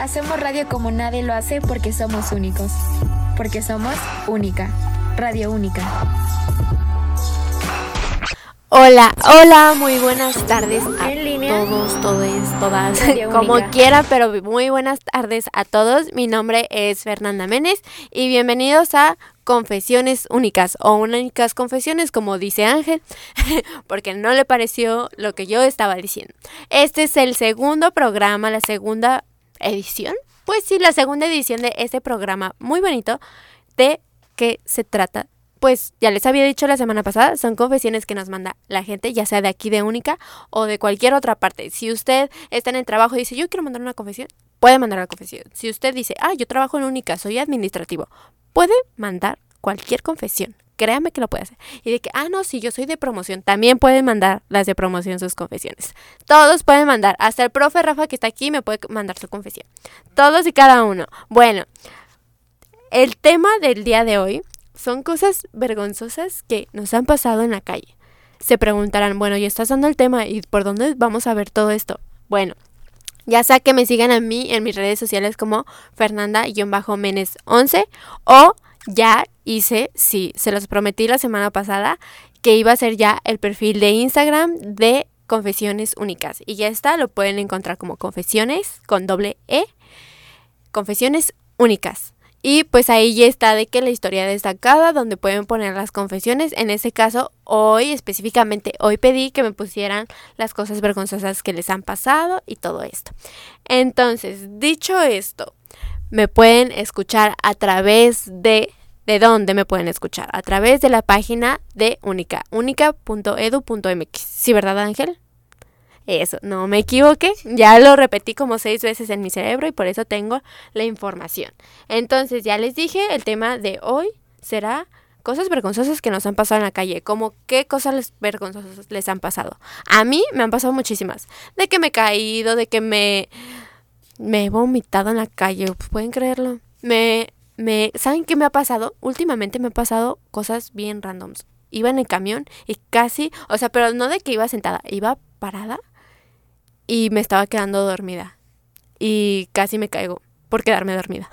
Hacemos radio como nadie lo hace porque somos únicos. Porque somos única. Radio única. Hola, hola, muy buenas tardes a todos, todos, todas, como quiera, pero muy buenas tardes a todos. Mi nombre es Fernanda Menes y bienvenidos a Confesiones Únicas o Únicas Confesiones, como dice Ángel, porque no le pareció lo que yo estaba diciendo. Este es el segundo programa, la segunda edición. Pues sí, la segunda edición de este programa muy bonito de qué se trata pues ya les había dicho la semana pasada, son confesiones que nos manda la gente, ya sea de aquí de Única o de cualquier otra parte. Si usted está en el trabajo y dice, yo quiero mandar una confesión, puede mandar la confesión. Si usted dice, ah, yo trabajo en Única, soy administrativo, puede mandar cualquier confesión. Créame que lo puede hacer. Y de que, ah, no, si yo soy de promoción, también pueden mandar las de promoción sus confesiones. Todos pueden mandar. Hasta el profe Rafa que está aquí me puede mandar su confesión. Todos y cada uno. Bueno, el tema del día de hoy son cosas vergonzosas que nos han pasado en la calle. Se preguntarán, bueno, ya estás dando el tema y por dónde vamos a ver todo esto. Bueno, ya sea que me sigan a mí en mis redes sociales como Fernanda-Menes11 o ya hice, sí, se los prometí la semana pasada que iba a ser ya el perfil de Instagram de Confesiones Únicas. Y ya está, lo pueden encontrar como Confesiones con doble E. Confesiones Únicas. Y pues ahí ya está de que la historia destacada, donde pueden poner las confesiones. En ese caso, hoy específicamente, hoy pedí que me pusieran las cosas vergonzosas que les han pasado y todo esto. Entonces, dicho esto, me pueden escuchar a través de... ¿De dónde me pueden escuchar? A través de la página de Única, única.edu.mx. ¿Sí, verdad, Ángel? Eso, no me equivoqué. Ya lo repetí como seis veces en mi cerebro y por eso tengo la información. Entonces, ya les dije, el tema de hoy será cosas vergonzosas que nos han pasado en la calle. Como qué cosas vergonzosas les han pasado. A mí me han pasado muchísimas. De que me he caído, de que me, me he vomitado en la calle. ¿Pueden creerlo? Me, me, ¿saben qué me ha pasado? Últimamente me han pasado cosas bien randoms. Iba en el camión y casi, o sea, pero no de que iba sentada, iba parada y me estaba quedando dormida. Y casi me caigo por quedarme dormida.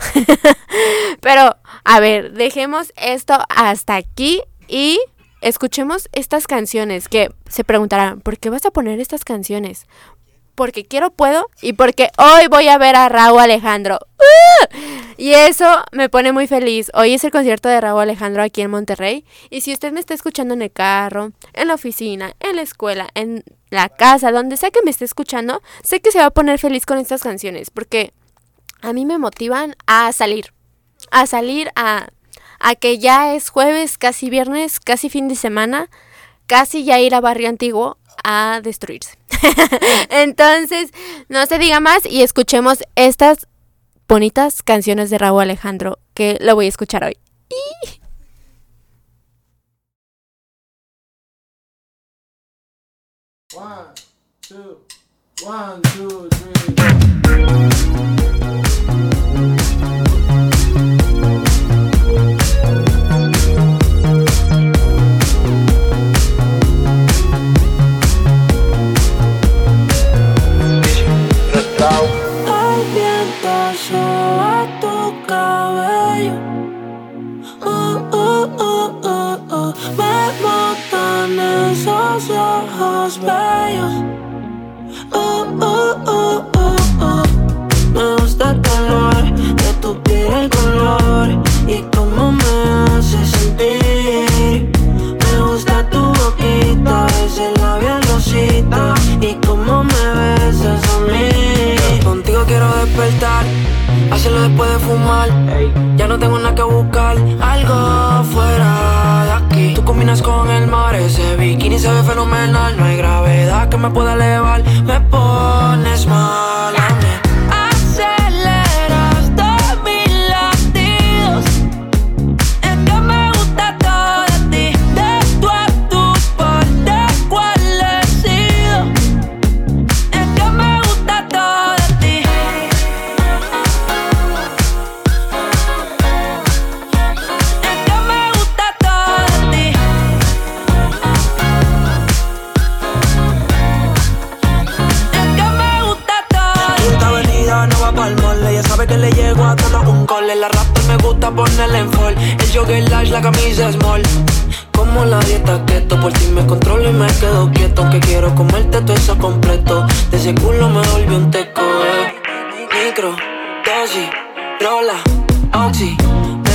Pero, a ver, dejemos esto hasta aquí y escuchemos estas canciones que se preguntarán, ¿por qué vas a poner estas canciones? Porque quiero, puedo y porque hoy voy a ver a Raúl Alejandro. ¡Uh! Y eso me pone muy feliz. Hoy es el concierto de Raúl Alejandro aquí en Monterrey. Y si usted me está escuchando en el carro, en la oficina, en la escuela, en la casa, donde sea que me esté escuchando, sé que se va a poner feliz con estas canciones, porque a mí me motivan a salir, a salir a, a que ya es jueves, casi viernes, casi fin de semana, casi ya ir a Barrio Antiguo a destruirse. Entonces, no se diga más y escuchemos estas bonitas canciones de Raúl Alejandro, que lo voy a escuchar hoy. One, two, one, two, three.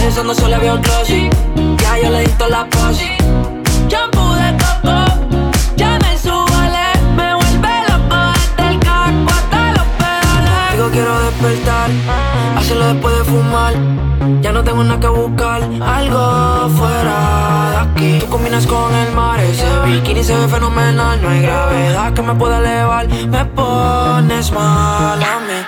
Pensando solo veo glossy. Ya yo le di la posi. Shampoo de coco, ya me subale. Me vuelve loco desde el casco hasta los pedales. Digo quiero despertar, hacerlo después de fumar. Ya no tengo nada que buscar, algo fuera de aquí. Tú combinas con el mar, ese bikini se ve fenomenal. No hay gravedad que me pueda elevar, me pones mal a mí.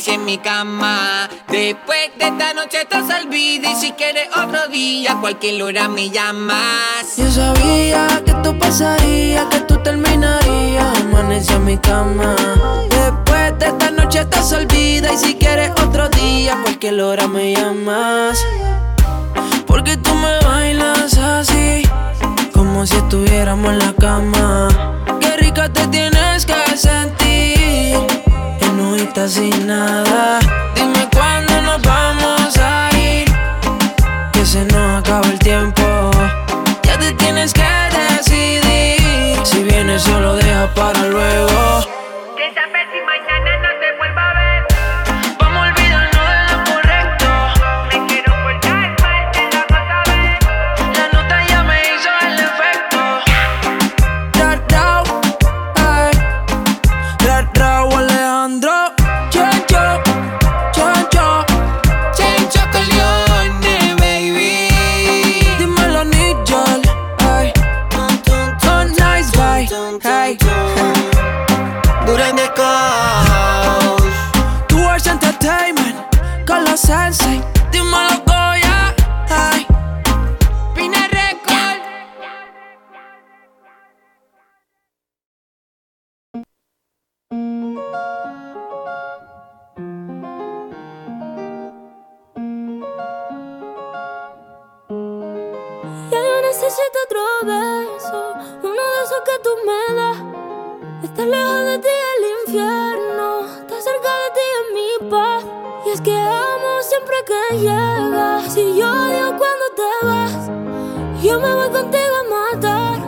mi cama. Después de esta noche estás olvida y si quieres otro día, cualquier hora me llamas. Yo sabía que esto pasaría, que tú terminarías. Amanecí en mi cama. Después de esta noche estás olvida y si quieres otro día, cualquier hora me llamas. Porque tú me bailas así, como si estuviéramos en la cama. Qué rica te tienes que sentir sin nada. Dime cuándo nos vamos a ir. Que se nos acaba el tiempo. Ya te tienes que decidir. Si vienes, solo deja para luego. este otro beso, uno de esos que tú me das. Estar lejos de ti el infierno, estar cerca de ti es mi paz. Y es que amo siempre que llegas. Si yo odio cuando te vas, yo me voy contigo a matar.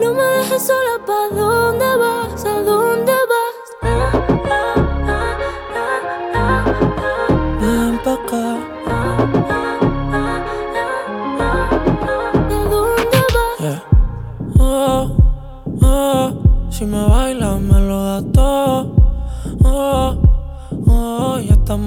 No me dejes sola, ¿pa' dónde vas?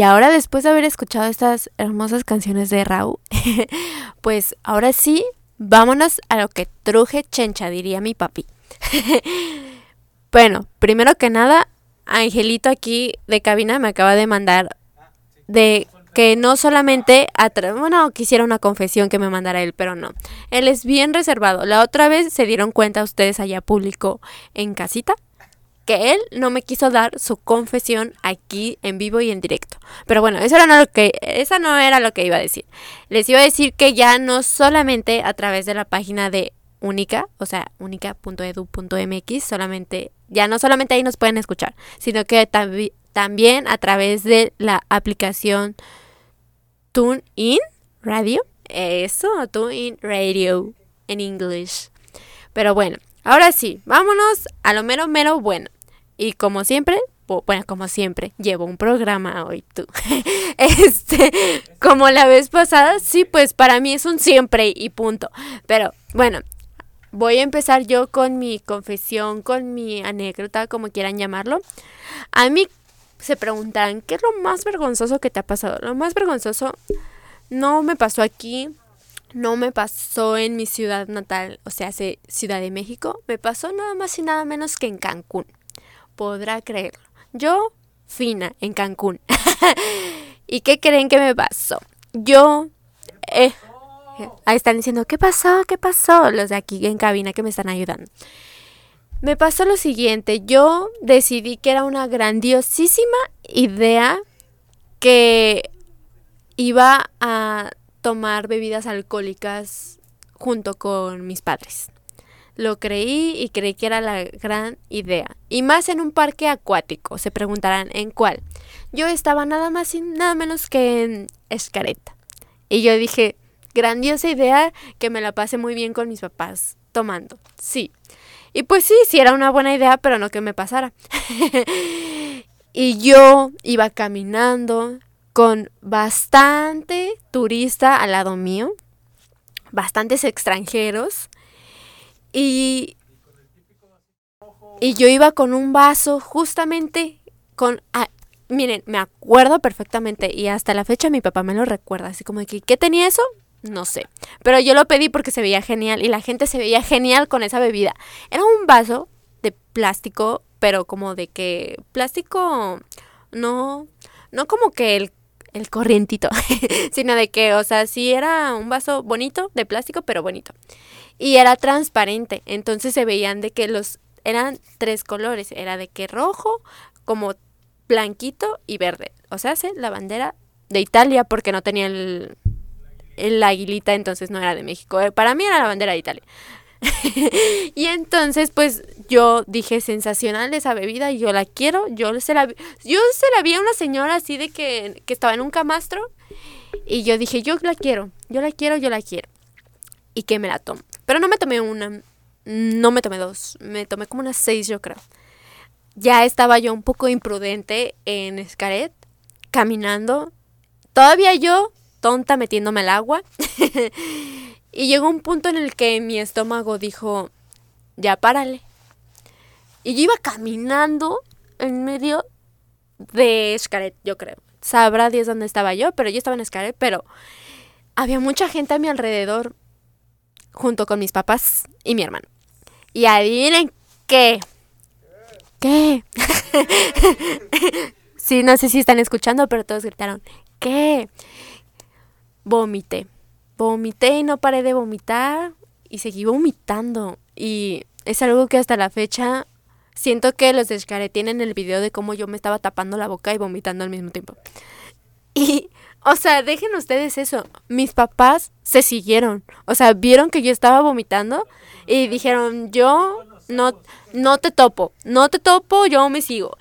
y ahora después de haber escuchado estas hermosas canciones de Raúl, pues ahora sí, vámonos a lo que truje chencha, diría mi papi. bueno, primero que nada, Angelito aquí de cabina me acaba de mandar de que no solamente, bueno, quisiera una confesión que me mandara él, pero no. Él es bien reservado. La otra vez se dieron cuenta ustedes allá público en casita que él no me quiso dar su confesión aquí en vivo y en directo. Pero bueno, eso era no lo que esa no era lo que iba a decir. Les iba a decir que ya no solamente a través de la página de Única, o sea, única.edu.mx, solamente ya no solamente ahí nos pueden escuchar, sino que tambi- también a través de la aplicación TuneIn Radio. Eso, TuneIn Radio en inglés. Pero bueno, ahora sí, vámonos a lo mero mero bueno. Y como siempre, bu- bueno, como siempre, llevo un programa hoy tú. este, como la vez pasada, sí, pues para mí es un siempre y punto. Pero bueno, voy a empezar yo con mi confesión, con mi anécdota, como quieran llamarlo. A mí se preguntan, ¿qué es lo más vergonzoso que te ha pasado? Lo más vergonzoso no me pasó aquí, no me pasó en mi ciudad natal, o sea, Ciudad de México, me pasó nada más y nada menos que en Cancún. Podrá creerlo. Yo, fina, en Cancún. ¿Y qué creen que me pasó? Yo, eh, ahí están diciendo, ¿qué pasó? ¿Qué pasó? Los de aquí en cabina que me están ayudando. Me pasó lo siguiente, yo decidí que era una grandiosísima idea que iba a tomar bebidas alcohólicas junto con mis padres. Lo creí y creí que era la gran idea. Y más en un parque acuático. Se preguntarán, ¿en cuál? Yo estaba nada más y nada menos que en Escareta. Y yo dije, grandiosa idea que me la pase muy bien con mis papás tomando. Sí. Y pues sí, sí era una buena idea, pero no que me pasara. y yo iba caminando con bastante turista al lado mío, bastantes extranjeros. Y, y yo iba con un vaso justamente con... ah, miren, me acuerdo perfectamente y hasta la fecha mi papá me lo recuerda, así como que, ¿qué tenía eso? No sé. Pero yo lo pedí porque se veía genial y la gente se veía genial con esa bebida. Era un vaso de plástico, pero como de que plástico no no como que el el corrientito, sino de que, o sea, sí era un vaso bonito de plástico, pero bonito. Y era transparente, entonces se veían de que los eran tres colores, era de que rojo, como blanquito y verde. O sea, hace la bandera de Italia porque no tenía el, el aguilita, entonces no era de México. Eh, Para mí era la bandera de Italia. y entonces, pues yo dije sensacional esa bebida, yo la quiero. Yo se la, yo se la vi a una señora así de que, que estaba en un camastro. Y yo dije, yo la quiero, yo la quiero, yo la quiero. Y que me la tomo. Pero no me tomé una, no me tomé dos, me tomé como unas seis, yo creo. Ya estaba yo un poco imprudente en Escaret, caminando. Todavía yo, tonta, metiéndome al agua. y llegó un punto en el que mi estómago dijo, ya párale. Y yo iba caminando en medio de Escaret, yo creo. Sabrá Dios dónde estaba yo, pero yo estaba en Escaret, pero había mucha gente a mi alrededor, junto con mis papás y mi hermano. Y adivinen qué. ¿Qué? sí, no sé si están escuchando, pero todos gritaron, ¿qué? Vomité. Vomité y no paré de vomitar y seguí vomitando. Y es algo que hasta la fecha siento que los de Xcaret tienen el video de cómo yo me estaba tapando la boca y vomitando al mismo tiempo. Y, o sea, dejen ustedes eso. Mis papás se siguieron. O sea, vieron que yo estaba vomitando y dijeron, yo no, no te topo, no te topo, yo me sigo.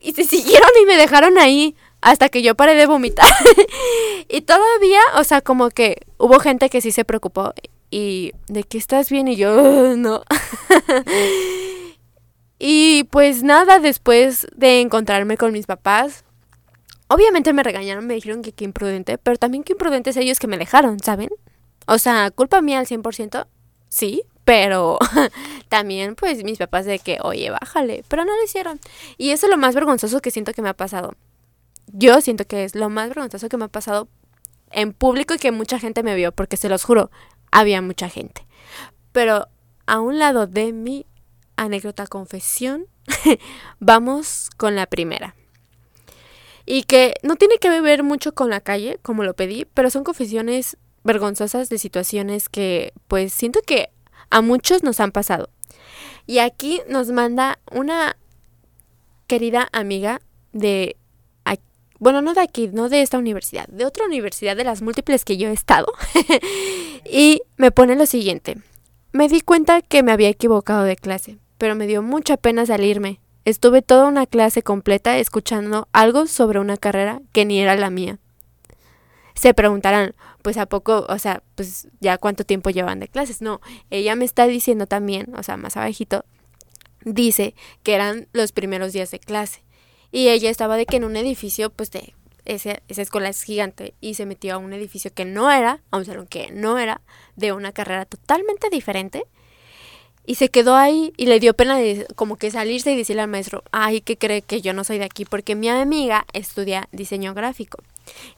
Y se siguieron y me dejaron ahí hasta que yo paré de vomitar. y todavía, o sea, como que hubo gente que sí se preocupó y de que estás bien y yo "Ah, no. y pues nada, después de encontrarme con mis papás, obviamente me regañaron, me dijeron que qué imprudente, pero también qué imprudentes ellos que me dejaron, ¿saben? O sea, culpa mía al 100%, sí, pero también pues mis papás de que, oye, bájale, pero no lo hicieron. Y eso es lo más vergonzoso que siento que me ha pasado. Yo siento que es lo más vergonzoso que me ha pasado en público y que mucha gente me vio, porque se los juro, había mucha gente. Pero a un lado de mi anécdota confesión, vamos con la primera. Y que no tiene que ver mucho con la calle, como lo pedí, pero son confesiones vergonzosas de situaciones que pues siento que a muchos nos han pasado. Y aquí nos manda una querida amiga de, bueno, no de aquí, no de esta universidad, de otra universidad de las múltiples que yo he estado. y me pone lo siguiente. Me di cuenta que me había equivocado de clase, pero me dio mucha pena salirme. Estuve toda una clase completa escuchando algo sobre una carrera que ni era la mía. Se preguntarán, pues a poco, o sea, pues ya cuánto tiempo llevan de clases. No, ella me está diciendo también, o sea, más abajito, dice que eran los primeros días de clase. Y ella estaba de que en un edificio, pues de ese, esa escuela es gigante y se metió a un edificio que no era, a un salón que no era, de una carrera totalmente diferente. Y se quedó ahí y le dio pena de como que salirse y decirle al maestro, ay, que cree que yo no soy de aquí, porque mi amiga estudia diseño gráfico.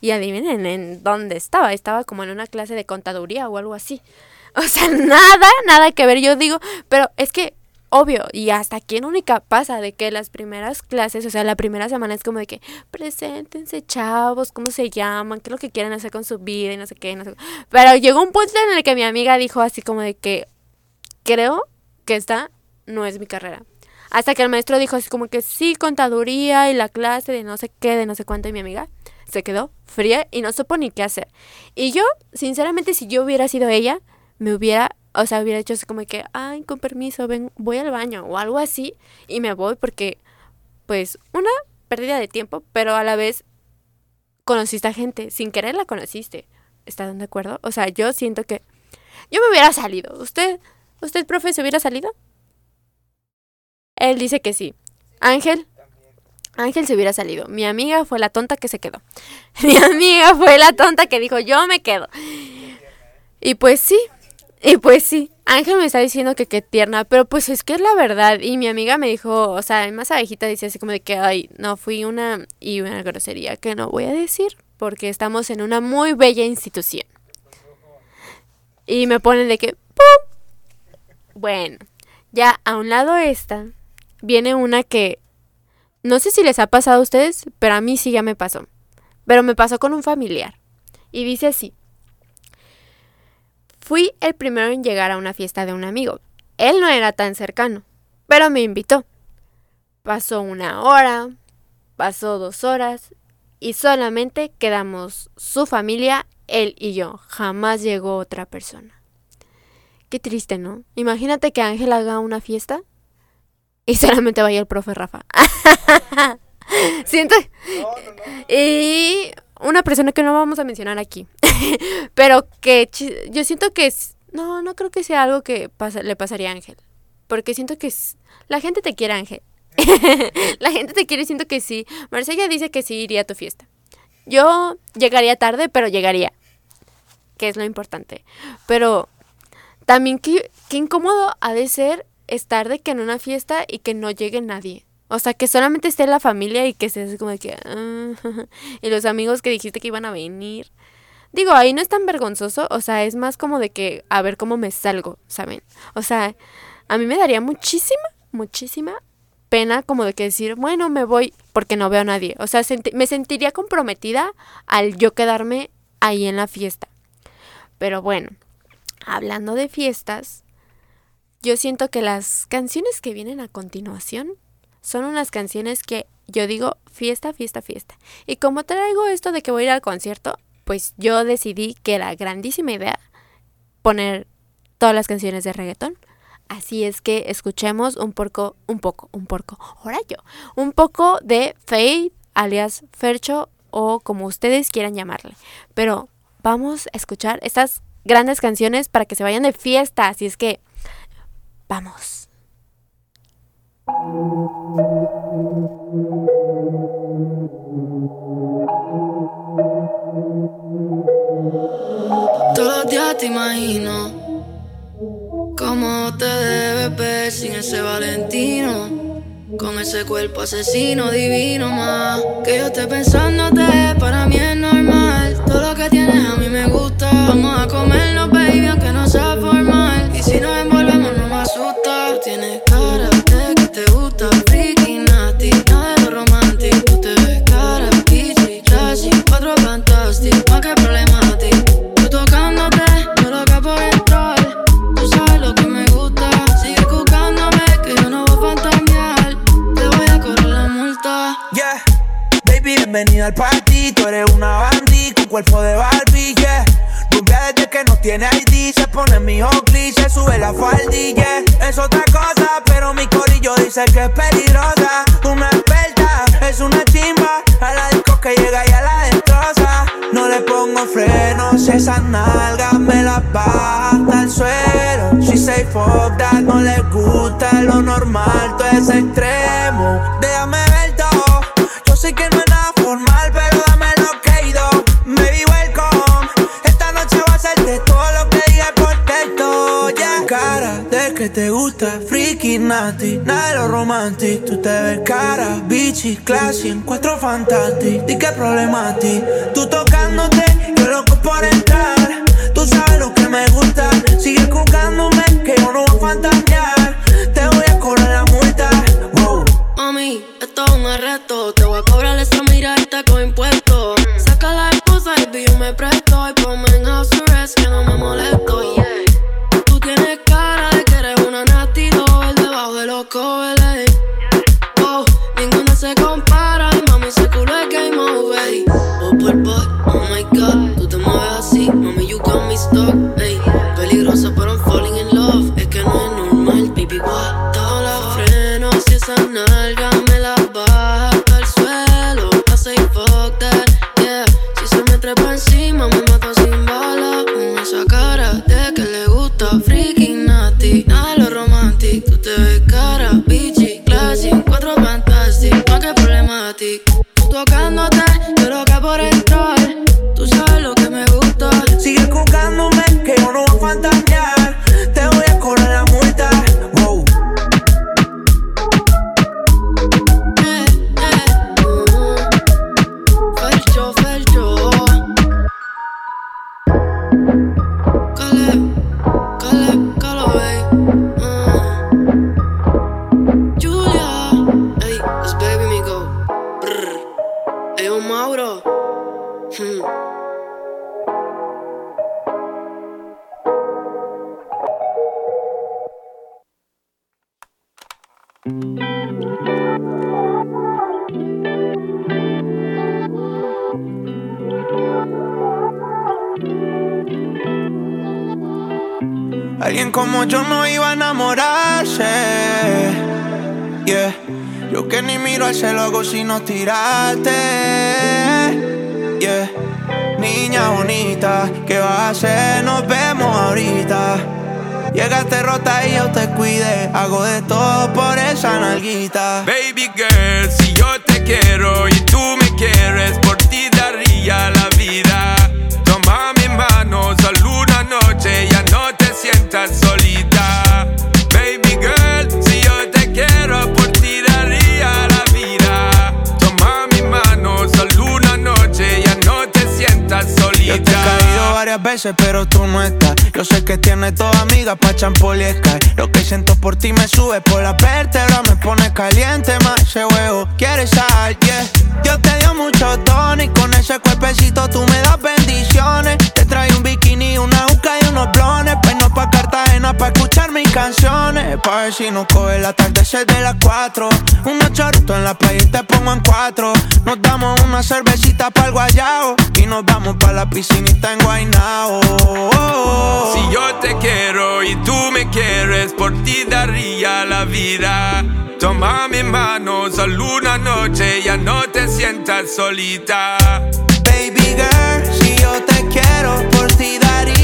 Y adivinen en dónde estaba, estaba como en una clase de contaduría o algo así. O sea, nada, nada que ver, yo digo, pero es que obvio, y hasta aquí en Única pasa de que las primeras clases, o sea, la primera semana es como de que preséntense, chavos, cómo se llaman, qué es lo que quieren hacer con su vida y no sé qué, no sé. Pero llegó un punto en el que mi amiga dijo así como de que creo que esta no es mi carrera. Hasta que el maestro dijo así como que sí, contaduría y la clase de no sé qué, de no sé cuánto, y mi amiga se quedó fría y no supo ni qué hacer. Y yo, sinceramente, si yo hubiera sido ella, me hubiera o sea, hubiera hecho así como que, ay, con permiso, ven, voy al baño o algo así y me voy porque, pues, una pérdida de tiempo, pero a la vez conociste a gente, sin querer la conociste. ¿Están de acuerdo? O sea, yo siento que yo me hubiera salido. ¿Usted, usted, profe, se hubiera salido? Él dice que sí. Ángel, Ángel se hubiera salido. Mi amiga fue la tonta que se quedó. Mi amiga fue la tonta que dijo, yo me quedo. Y pues sí, y pues sí. Ángel me está diciendo que qué tierna, pero pues es que es la verdad. Y mi amiga me dijo, o sea, más abejita dice así como de que, ay, no, fui una y una grosería que no voy a decir porque estamos en una muy bella institución. Y me ponen de que, ¡pum! Bueno, ya a un lado esta, viene una que no sé si les ha pasado a ustedes, pero a mí sí ya me pasó. Pero me pasó con un familiar. Y dice así. Fui el primero en llegar a una fiesta de un amigo. Él no era tan cercano, pero me invitó. Pasó una hora, pasó dos horas y solamente quedamos su familia, él y yo. Jamás llegó otra persona. Qué triste, ¿no? Imagínate que Ángel haga una fiesta y solamente vaya el profe Rafa. Siento. Y una persona que no vamos a mencionar aquí. Pero que yo siento que es. No, no creo que sea algo que le pasaría a Ángel. Porque siento que es, la gente te quiere, Ángel. la gente te quiere siento que sí. Marcella dice que sí iría a tu fiesta. Yo llegaría tarde, pero llegaría. Que es lo importante. Pero también qué, qué incómodo ha de ser estar de que en una fiesta y que no llegue nadie. O sea, que solamente esté la familia y que estés como de que... Ah, y los amigos que dijiste que iban a venir. Digo, ahí no es tan vergonzoso, o sea, es más como de que a ver cómo me salgo, ¿saben? O sea, a mí me daría muchísima, muchísima pena como de que decir, bueno, me voy porque no veo a nadie. O sea, me sentiría comprometida al yo quedarme ahí en la fiesta. Pero bueno, hablando de fiestas, yo siento que las canciones que vienen a continuación son unas canciones que yo digo fiesta, fiesta, fiesta. Y como traigo esto de que voy a ir al concierto, pues yo decidí que era grandísima idea poner todas las canciones de reggaetón. Así es que escuchemos un poco, un poco, un poco, ahora yo, un poco de Faith, alias Fercho o como ustedes quieran llamarle. Pero vamos a escuchar estas grandes canciones para que se vayan de fiesta. Así es que Vamos. Todos los días te imagino cómo te debes ver sin ese Valentino. Con ese cuerpo asesino divino más Que yo esté pensándote, para mí es normal Todo lo que tienes a mí me gusta. Vamos a comernos, baby, aunque no sea formal. Y si nos envolvemos no me asusta. Tienes cara de que te gusta. Freaky, nasty, nada de lo romántico. Tú te ves cara, bitchy, trashy. Cuatro fantásticos, más que ti Tú tocándote, yo loca por entrar Tú sabes lo que me gusta. Sigue buscándome que yo no voy a fantasear. Te voy a correr la multa. Yeah, baby, bienvenida al party. Tú eres una cuerpo de Barbie, yeah. Rubia desde que no tiene ID Se pone mi Oakley, se sube la faldilla. Es otra cosa, pero mi corillo dice que es peligrosa. Una experta, es una chimba. A la disco que llega y a la destroza. No le pongo frenos, esas nalgas me las baja el suelo. She say fuck that, no le gusta lo normal, todo es extremo. Déjame te gusta, freaky, nasty Nada de lo romantic, tú te ves cara Bitchy, classy, encuentro fantastic Di qué problema a ti, Alguien como yo no iba a enamorarse. Yeah. Yo que ni miro al cielo hago sino tirarte. Yeah. Niña bonita, ¿qué vas a hacer? Nos vemos ahorita. Llegaste rota y yo te cuide. Hago de todo por esa nalguita. Baby girl, si yo te quiero y tú me quieres, por ti daría veces, pero tú no estás. Yo sé que tienes toda amiga pa' champol y Sky. Lo que siento por ti me sube por la vértebra, me pone caliente más ese huevo. ¿Quieres sal? Yeah. Yo te dio mucho tono y con ese cuerpecito tú me das bendiciones. Te trae un bikini, una uca unos blones. Peino pa' Cartagena pa' escuchar mis canciones. Pa' ver si nos coge el atardecer de las cuatro. Unos chorritos en la playa y te pongo en cuatro. Nos damos una cervecita pa' el guayao. Y nos vamos pa' la piscinita en Guaynao. Si yo te quiero y tú me quieres, por ti daría la vida. Toma mi mano, solo una noche, ya no te sientas solita. Baby girl, si yo te quiero, por ti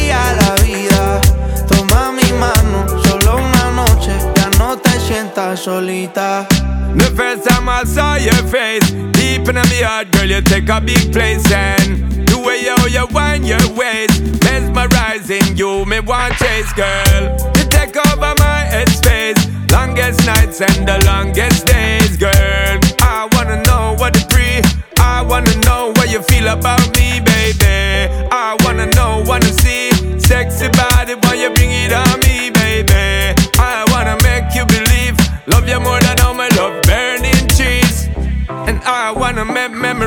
daría la vida. Toma mi mano, solo una noche, ya no te sientas solita. The first time I saw your face, deep in my heart, girl, you take a big place and the way you, you wind your waist, mesmerizing you, me want chase, girl. You take over my headspace, longest nights and the longest days, girl. I wanna know what the pre, I wanna know what you feel about me,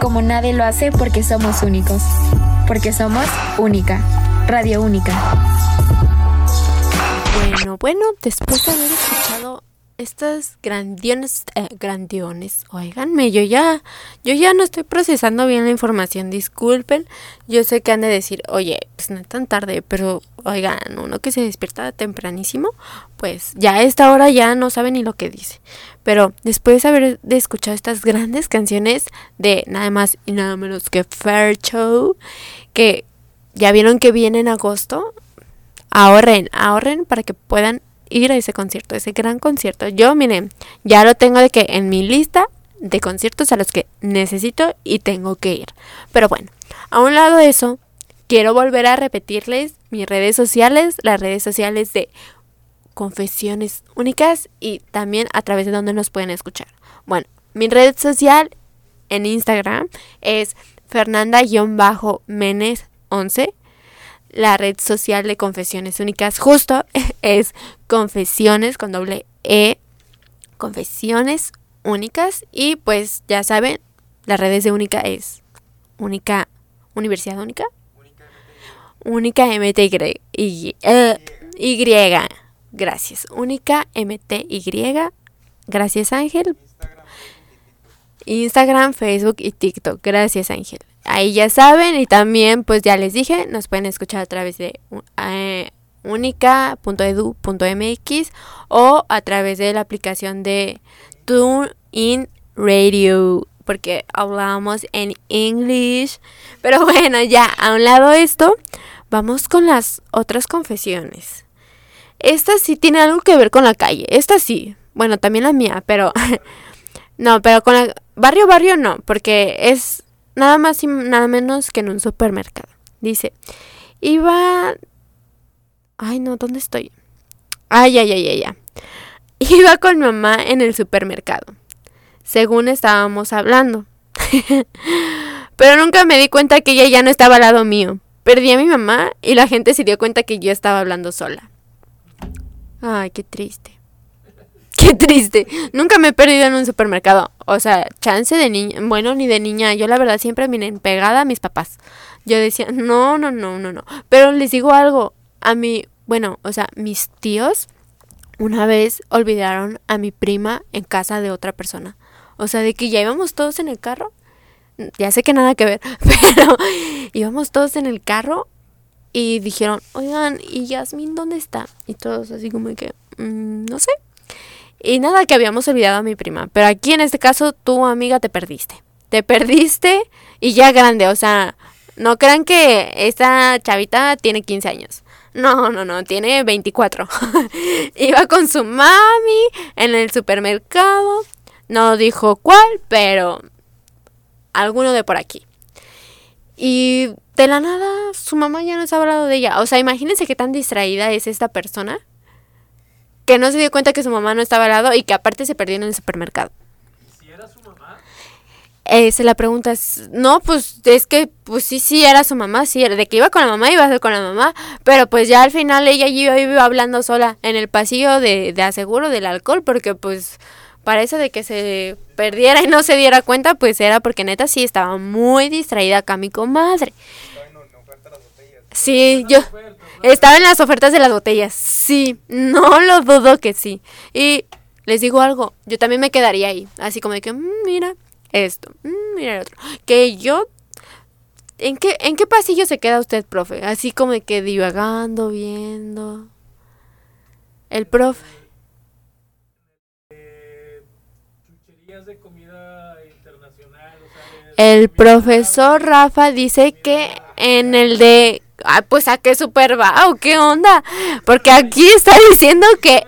Como nadie lo hace porque somos únicos. Porque somos única. Radio única. Bueno, bueno, después de haber escuchado estas grandiones, eh, grandiones, oiganme, yo ya, yo ya no estoy procesando bien la información, disculpen, yo sé que han de decir, oye, pues no es tan tarde, pero oigan, uno que se despierta tempranísimo, pues ya a esta hora ya no sabe ni lo que dice, pero después de haber escuchado estas grandes canciones de nada más y nada menos que Fair Show, que ya vieron que viene en agosto, ahorren, ahorren para que puedan ir a ese concierto, ese gran concierto. Yo, miren, ya lo tengo de que en mi lista de conciertos a los que necesito y tengo que ir. Pero bueno, a un lado de eso, quiero volver a repetirles mis redes sociales, las redes sociales de Confesiones Únicas y también a través de donde nos pueden escuchar. Bueno, mi red social en Instagram es Fernanda-Menes11 la red social de Confesiones Únicas. Justo es Confesiones con doble E, Confesiones Únicas. Y pues ya saben, las redes de Única es Única, Universidad Única, Única MTY, y, eh, y, gracias, Única MTY, gracias Ángel, Instagram, Facebook y TikTok, gracias Ángel ahí ya saben y también pues ya les dije, nos pueden escuchar a través de eh, unica.edu.mx o a través de la aplicación de TuneIn Radio porque hablábamos en English. Pero bueno, ya a un lado esto, vamos con las otras confesiones. Esta sí tiene algo que ver con la calle. Esta sí. Bueno, también la mía, pero no, pero con la barrio barrio no, porque es nada más y nada menos que en un supermercado. Dice, iba... Ay, no, ¿dónde estoy? Ay, ay, ay, ay, ay. Iba con mamá en el supermercado, según estábamos hablando. Pero nunca me di cuenta que ella ya no estaba al lado mío. Perdí a mi mamá y la gente se dio cuenta que yo estaba hablando sola. Ay, qué triste. Qué triste. Nunca me he perdido en un supermercado. O sea, chance de niña. Bueno, ni de niña. Yo la verdad siempre miren pegada a mis papás. Yo decía, no, no, no, no, no. Pero les digo algo. A mí, bueno, o sea, mis tíos una vez olvidaron a mi prima en casa de otra persona. O sea, de que ya íbamos todos en el carro. Ya sé que nada que ver, pero íbamos todos en el carro y dijeron, oigan, ¿y Yasmin dónde está? Y todos así como que, mm, no sé. Y nada que habíamos olvidado a mi prima. Pero aquí en este caso, tu amiga te perdiste. Te perdiste y ya grande, o sea, No crean que esta chavita tiene 15 años. No, no, no, tiene 24. Iba con su mami en el supermercado. No dijo cuál, pero alguno de por aquí. Y de la nada, su mamá ya no se ha hablado de ella. O sea, imagínense qué tan distraída es esta persona que no se dio cuenta que su mamá no estaba al lado y que aparte se perdió en el supermercado. ¿Si era su mamá? Eh, se la pregunta, no, pues es que, pues sí, sí, era su mamá, sí, era de que iba con la mamá, iba a ser con la mamá, pero pues ya al final ella iba, iba hablando sola en el pasillo de, de aseguro del alcohol, porque pues para eso de que se perdiera y no se diera cuenta, pues era porque neta sí estaba muy distraída acá mi comadre. Sí, yo estaba en las ofertas de las botellas. Sí, no lo dudo que sí. Y les digo algo, yo también me quedaría ahí, así como de que, "Mm, mira esto, mm, mira el otro. Que yo ¿En qué en qué pasillo se queda usted, profe? Así como de que divagando, viendo. El profe Chucherías de comida internacional. O sea, de- El profesor Rafa dice que en el de... Ay, pues a qué super va qué onda. Porque aquí está diciendo que...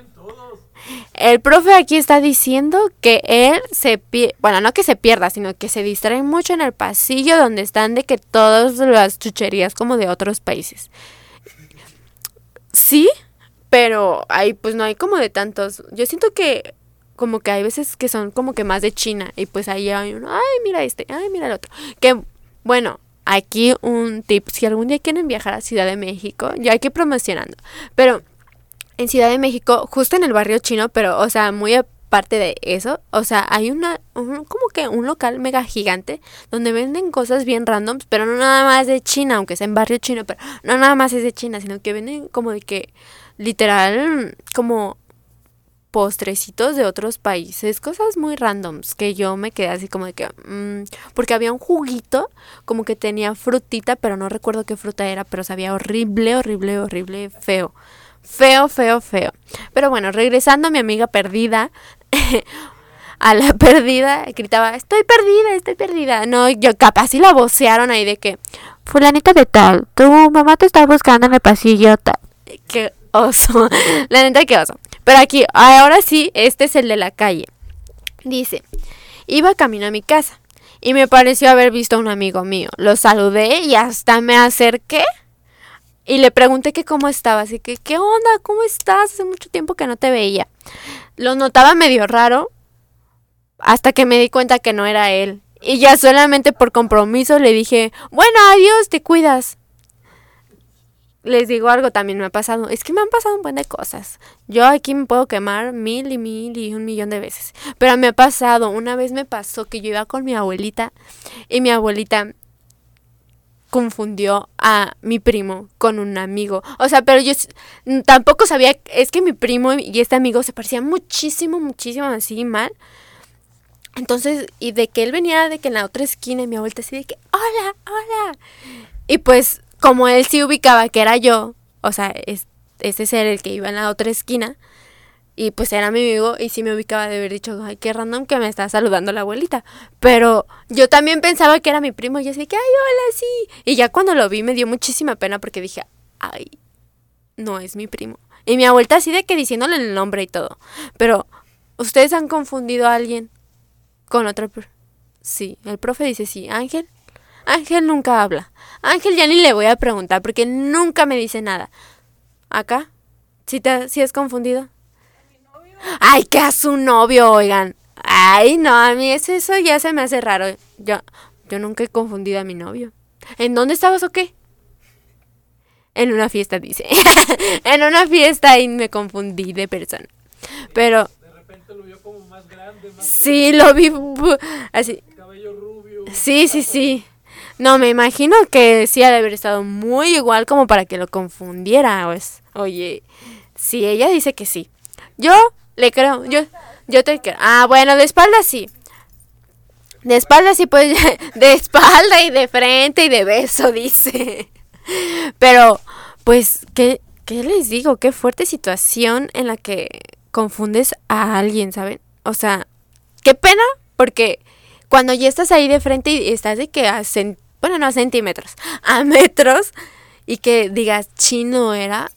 El profe aquí está diciendo que él se pierde... Bueno, no que se pierda, sino que se distrae mucho en el pasillo donde están de que todas las chucherías como de otros países. Sí, pero ahí pues no hay como de tantos. Yo siento que como que hay veces que son como que más de China y pues ahí hay uno, ay, mira este, ay, mira el otro. Que bueno, aquí un tip, si algún día quieren viajar a Ciudad de México, yo aquí promocionando, pero en Ciudad de México, justo en el barrio chino, pero o sea, muy aparte de eso, o sea, hay una un- como que un local mega gigante donde venden cosas bien randoms, pero no nada más de China, aunque sea en barrio chino, pero no nada más es de China, sino que venden como de que literal como postrecitos de otros países, cosas muy randoms que yo me quedé así como de que, mm, porque había un juguito como que tenía frutita, pero no recuerdo qué fruta era, pero sabía horrible, horrible, horrible, feo, feo, feo, feo. Pero bueno, regresando a mi amiga perdida, a la perdida, gritaba, estoy perdida, estoy perdida. No, yo capaz sí la vocearon ahí de que, fulanita de tal, tu mamá te está buscando en el pasillo tal. Oso, la neta qué oso. Pero aquí, ahora sí, este es el de la calle. Dice, iba camino a mi casa y me pareció haber visto a un amigo mío. Lo saludé y hasta me acerqué y le pregunté que cómo estaba. Así que, ¿qué onda? ¿Cómo estás? Hace mucho tiempo que no te veía. Lo notaba medio raro hasta que me di cuenta que no era él. Y ya solamente por compromiso le dije, bueno, adiós, te cuidas. Les digo algo también me ha pasado. Es que me han pasado un buen de cosas. Yo aquí me puedo quemar mil y mil y un millón de veces. Pero me ha pasado. Una vez me pasó que yo iba con mi abuelita y mi abuelita confundió a mi primo con un amigo. O sea, pero yo tampoco sabía, es que mi primo y este amigo se parecían muchísimo, muchísimo así mal. Entonces, y de que él venía de que en la otra esquina y mi abuelita así de que, hola, hola. Y pues, como él sí ubicaba que era yo, o sea, es, ese ser el que iba en la otra esquina, y pues era mi amigo, y sí me ubicaba de haber dicho, ay, qué random que me está saludando la abuelita. Pero yo también pensaba que era mi primo, y así que, ay, hola, sí. Y ya cuando lo vi me dio muchísima pena porque dije, ay, no es mi primo. Y mi abuelita así de que diciéndole el nombre y todo. Pero, ¿ustedes han confundido a alguien con otro? Sí, el profe dice sí. Ángel, Ángel nunca habla. Ángel ya ni le voy a preguntar porque nunca me dice nada. ¿Acá? ¿Sí, te, sí has confundido? Ay, que a su novio, oigan. Ay, no, a mí eso, eso ya se me hace raro. Yo, yo nunca he confundido a mi novio. ¿En dónde estabas o qué? En una fiesta, dice. en una fiesta y me confundí de persona. Pero De repente lo vio como más grande, más sí, lo vi así. cabello rubio. Sí, sí, sí. No, me imagino que sí ha de haber estado muy igual como para que lo confundiera. Pues. Oye, sí, ella dice que sí. Yo le creo, yo, yo te creo. Ah, bueno, de espalda sí. De espalda sí, pues, de espalda y de frente y de beso, dice. Pero, pues, ¿qué, ¿qué les digo? Qué fuerte situación en la que confundes a alguien, ¿saben? O sea, qué pena, porque cuando ya estás ahí de frente y estás de que bueno, no a centímetros, a metros, y que digas chino era,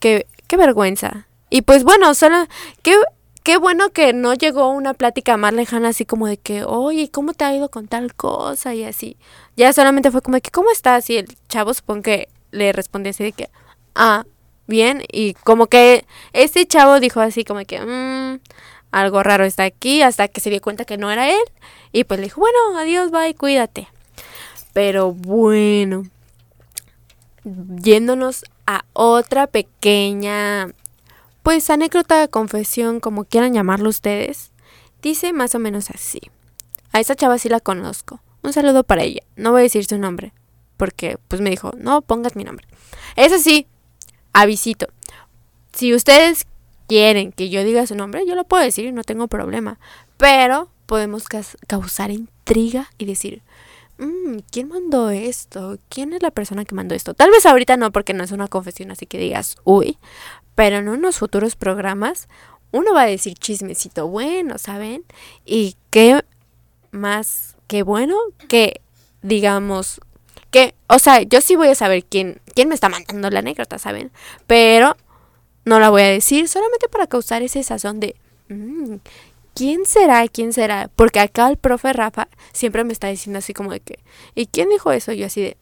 qué, qué vergüenza. Y pues bueno, solo, qué, qué bueno que no llegó una plática más lejana así como de que, oye, ¿cómo te ha ido con tal cosa? Y así. Ya solamente fue como de que, ¿cómo estás? Y el chavo supongo que le respondió así de que, ah, bien. Y como que este chavo dijo así como que, mmm, algo raro está aquí, hasta que se dio cuenta que no era él. Y pues le dijo, bueno, adiós, bye, cuídate. Pero bueno, yéndonos a otra pequeña, pues anécdota, confesión, como quieran llamarlo ustedes, dice más o menos así. A esa chava sí la conozco. Un saludo para ella. No voy a decir su nombre, porque pues me dijo, no pongas mi nombre. Eso sí, avisito. Si ustedes quieren que yo diga su nombre, yo lo puedo decir, no tengo problema. Pero podemos causar intriga y decir, mmm, ¿quién mandó esto? ¿Quién es la persona que mandó esto? Tal vez ahorita no, porque no es una confesión, así que digas, uy, pero en unos futuros programas uno va a decir chismecito bueno, ¿saben? Y qué más, qué bueno que digamos que, o sea, yo sí voy a saber quién, quién me está mandando la anécdota, ¿saben? Pero no la voy a decir solamente para causar ese sazón de, mmm, ¿quién será? ¿Quién será? Porque acá el profe Rafa siempre me está diciendo así como de que, ¿y quién dijo eso? Yo así de,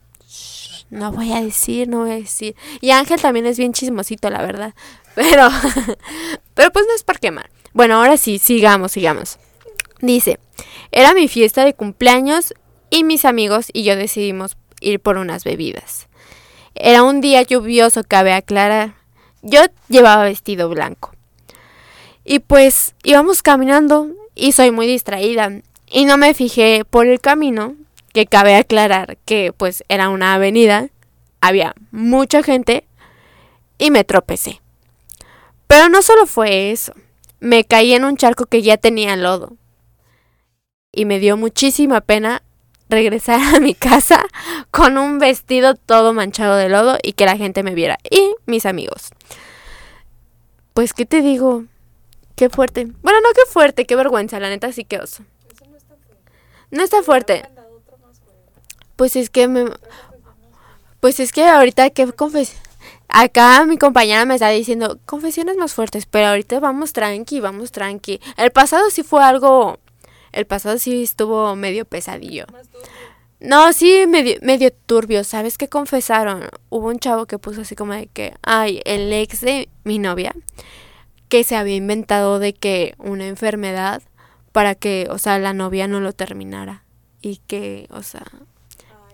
no voy a decir, no voy a decir. Y Ángel también es bien chismosito, la verdad. Pero, pero pues no es por quemar. Bueno, ahora sí, sigamos, sigamos. Dice, era mi fiesta de cumpleaños y mis amigos y yo decidimos ir por unas bebidas. Era un día lluvioso, cabe aclarar. Yo llevaba vestido blanco. Y pues íbamos caminando y soy muy distraída y no me fijé por el camino, que cabe aclarar que pues era una avenida, había mucha gente y me tropecé. Pero no solo fue eso, me caí en un charco que ya tenía lodo y me dio muchísima pena regresar a mi casa con un vestido todo manchado de lodo y que la gente me viera y mis amigos. Pues, ¿qué te digo? Qué fuerte. Bueno, no qué fuerte, qué vergüenza, la neta sí que oso. no está fuerte. Pues es que me... Pues es que ahorita que confes... Acá mi compañera me está diciendo confesiones más fuertes, pero ahorita vamos tranqui, vamos tranqui. El pasado sí fue algo... El pasado sí estuvo medio pesadillo. No, sí, medio, medio turbio. ¿Sabes qué confesaron? Hubo un chavo que puso así como de que, ay, el ex de mi novia que se había inventado de que una enfermedad para que, o sea, la novia no lo terminara y que, o sea,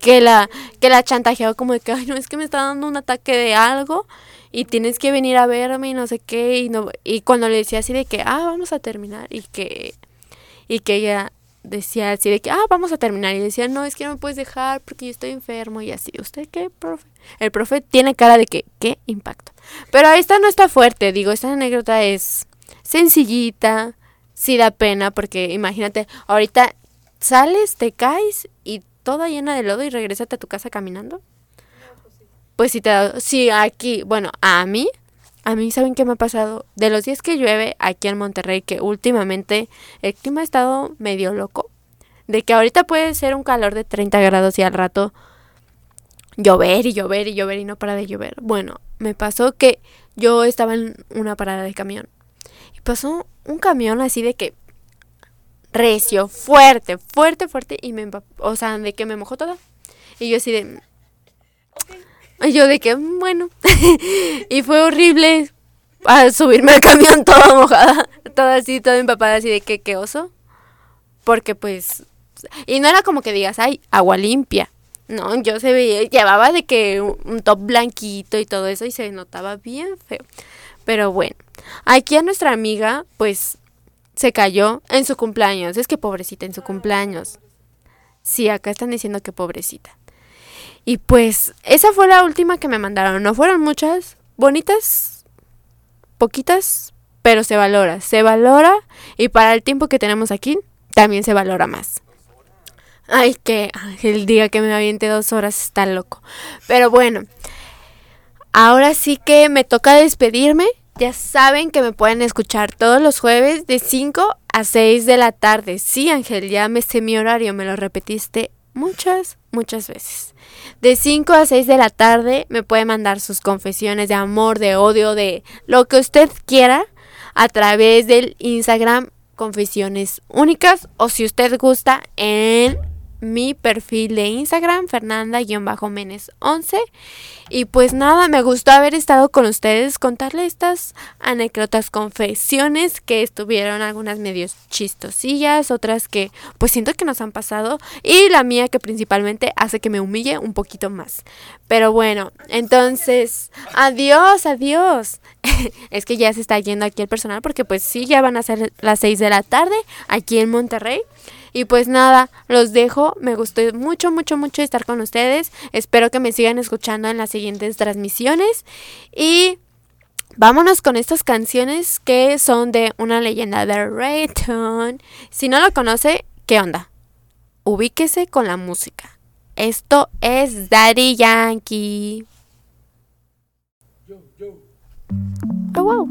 que la que la chantajeaba como de que, ay, no es que me está dando un ataque de algo y tienes que venir a verme y no sé qué y no y cuando le decía así de que, ah, vamos a terminar y que y que ella decía así de que, ah, vamos a terminar. Y decía, no, es que no me puedes dejar porque yo estoy enfermo y así. ¿Usted qué, profe? El profe tiene cara de que, qué impacto. Pero esta no está fuerte, digo, esta anécdota es sencillita, sí da pena porque imagínate, ahorita sales, te caes y toda llena de lodo y regresas a tu casa caminando. Pues si te da, sí, aquí, bueno, a mí a mí, ¿saben qué me ha pasado? De los días que llueve aquí en Monterrey, que últimamente el clima ha estado medio loco. De que ahorita puede ser un calor de 30 grados y al rato llover y llover y llover y no para de llover. Bueno, me pasó que yo estaba en una parada de camión. Y pasó un camión así de que recio, fuerte, fuerte, fuerte. Y me o sea, de que me mojó toda. Y yo así de, y yo de que, bueno. y fue horrible a subirme al camión toda mojada, toda así, toda empapada, así de que, qué oso. Porque pues, y no era como que digas, ay, agua limpia. No, yo se veía, llevaba de que un top blanquito y todo eso y se notaba bien feo. Pero bueno, aquí a nuestra amiga, pues, se cayó en su cumpleaños. Es que pobrecita en su cumpleaños. Sí, acá están diciendo que pobrecita. Y pues esa fue la última que me mandaron. No fueron muchas, bonitas, poquitas, pero se valora. Se valora y para el tiempo que tenemos aquí también se valora más. Ay, que el día que me aviente dos horas está loco. Pero bueno, ahora sí que me toca despedirme. Ya saben que me pueden escuchar todos los jueves de 5 a 6 de la tarde. Sí, Ángel, ya me sé mi horario, me lo repetiste muchas, muchas veces. De 5 a 6 de la tarde me puede mandar sus confesiones de amor, de odio, de lo que usted quiera a través del Instagram Confesiones Únicas o si usted gusta en mi perfil de Instagram, Fernanda-Menes11. Y pues nada, me gustó haber estado con ustedes, contarle estas anécdotas, confesiones que estuvieron algunas medios chistosillas, otras que pues siento que nos han pasado y la mía que principalmente hace que me humille un poquito más. Pero bueno, entonces, adiós, adiós. es que ya se está yendo aquí el personal porque pues sí, ya van a ser las 6 de la tarde aquí en Monterrey. Y pues nada, los dejo. Me gustó mucho, mucho, mucho estar con ustedes. Espero que me sigan escuchando en las siguientes transmisiones. Y vámonos con estas canciones que son de una leyenda de Rayton. Si no lo conoce, ¿qué onda? Ubíquese con la música. Esto es Daddy Yankee. Oh, wow.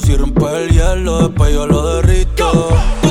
Si rompe el hielo, después yo lo derrito.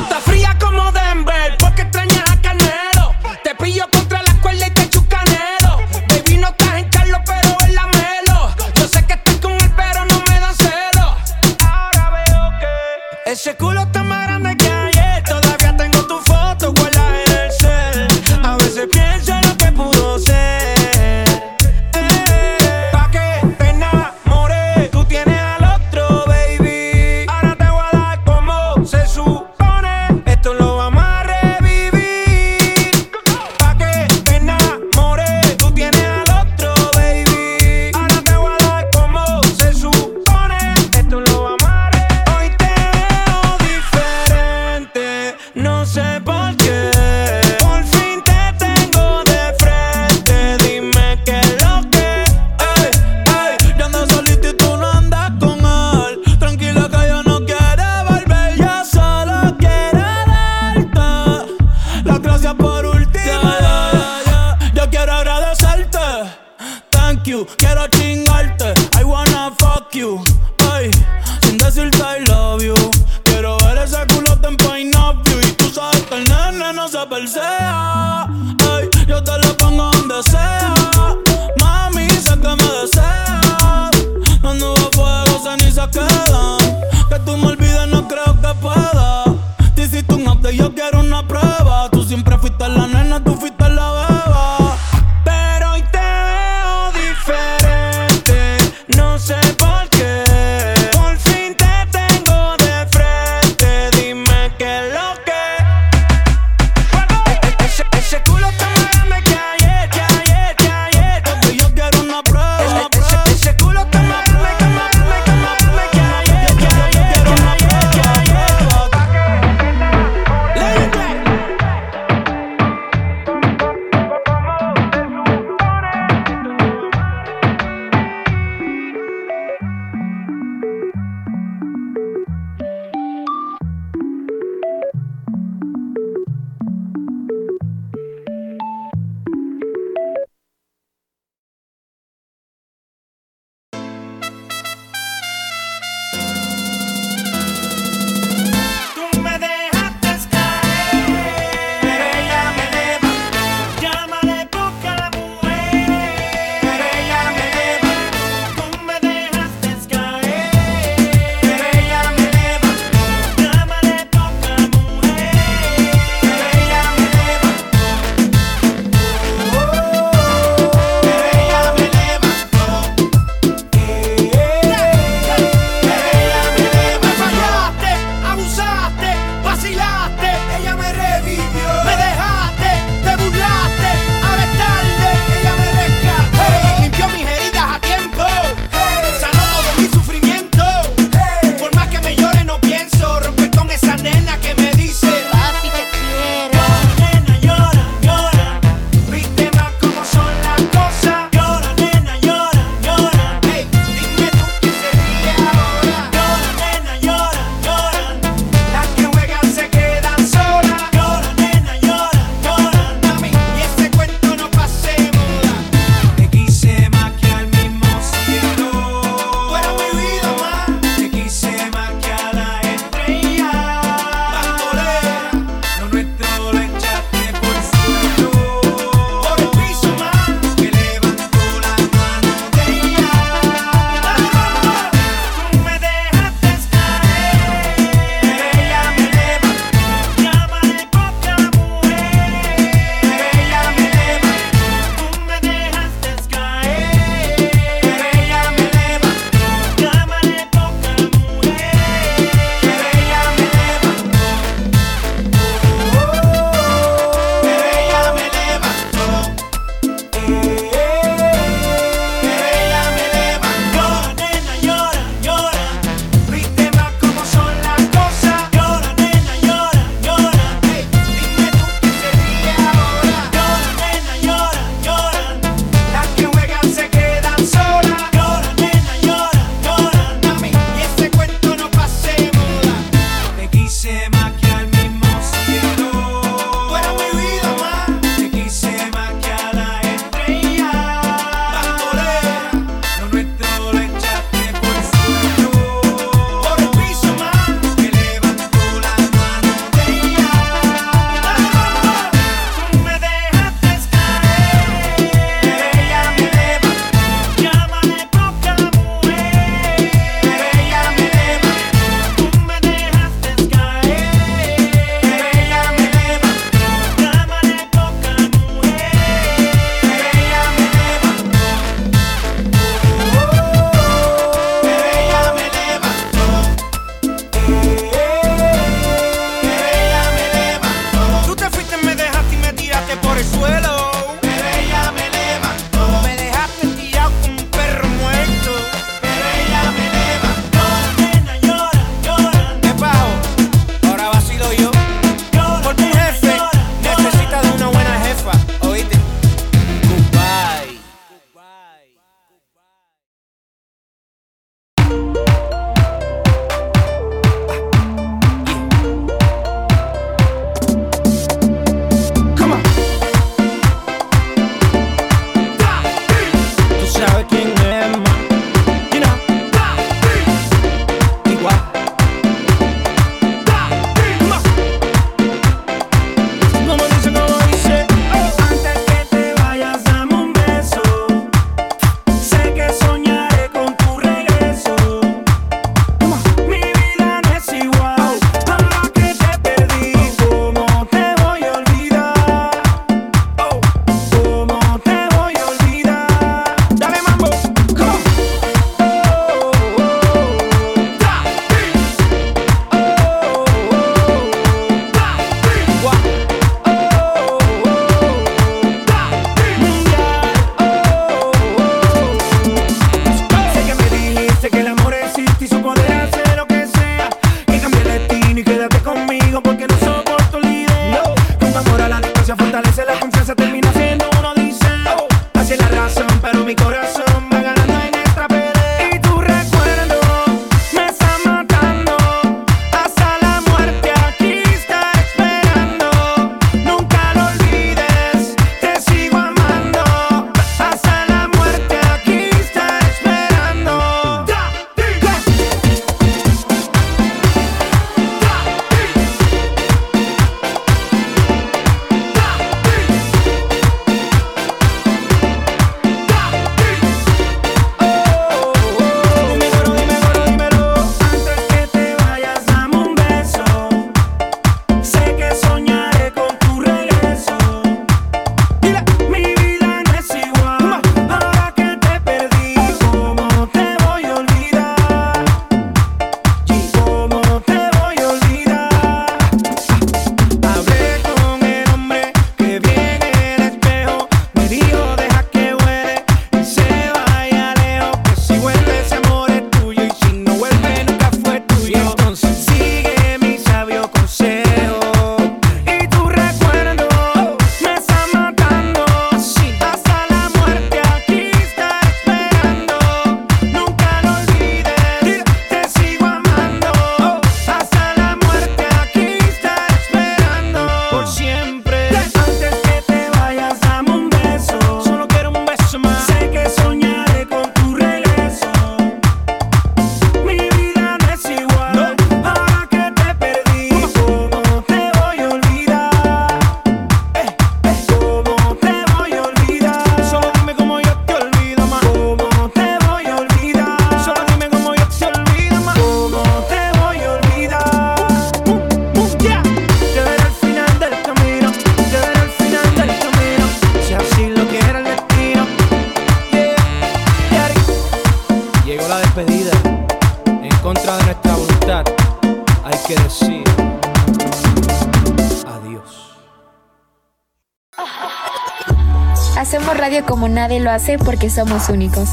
Lo hace porque somos únicos.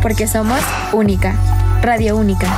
Porque somos única. Radio única.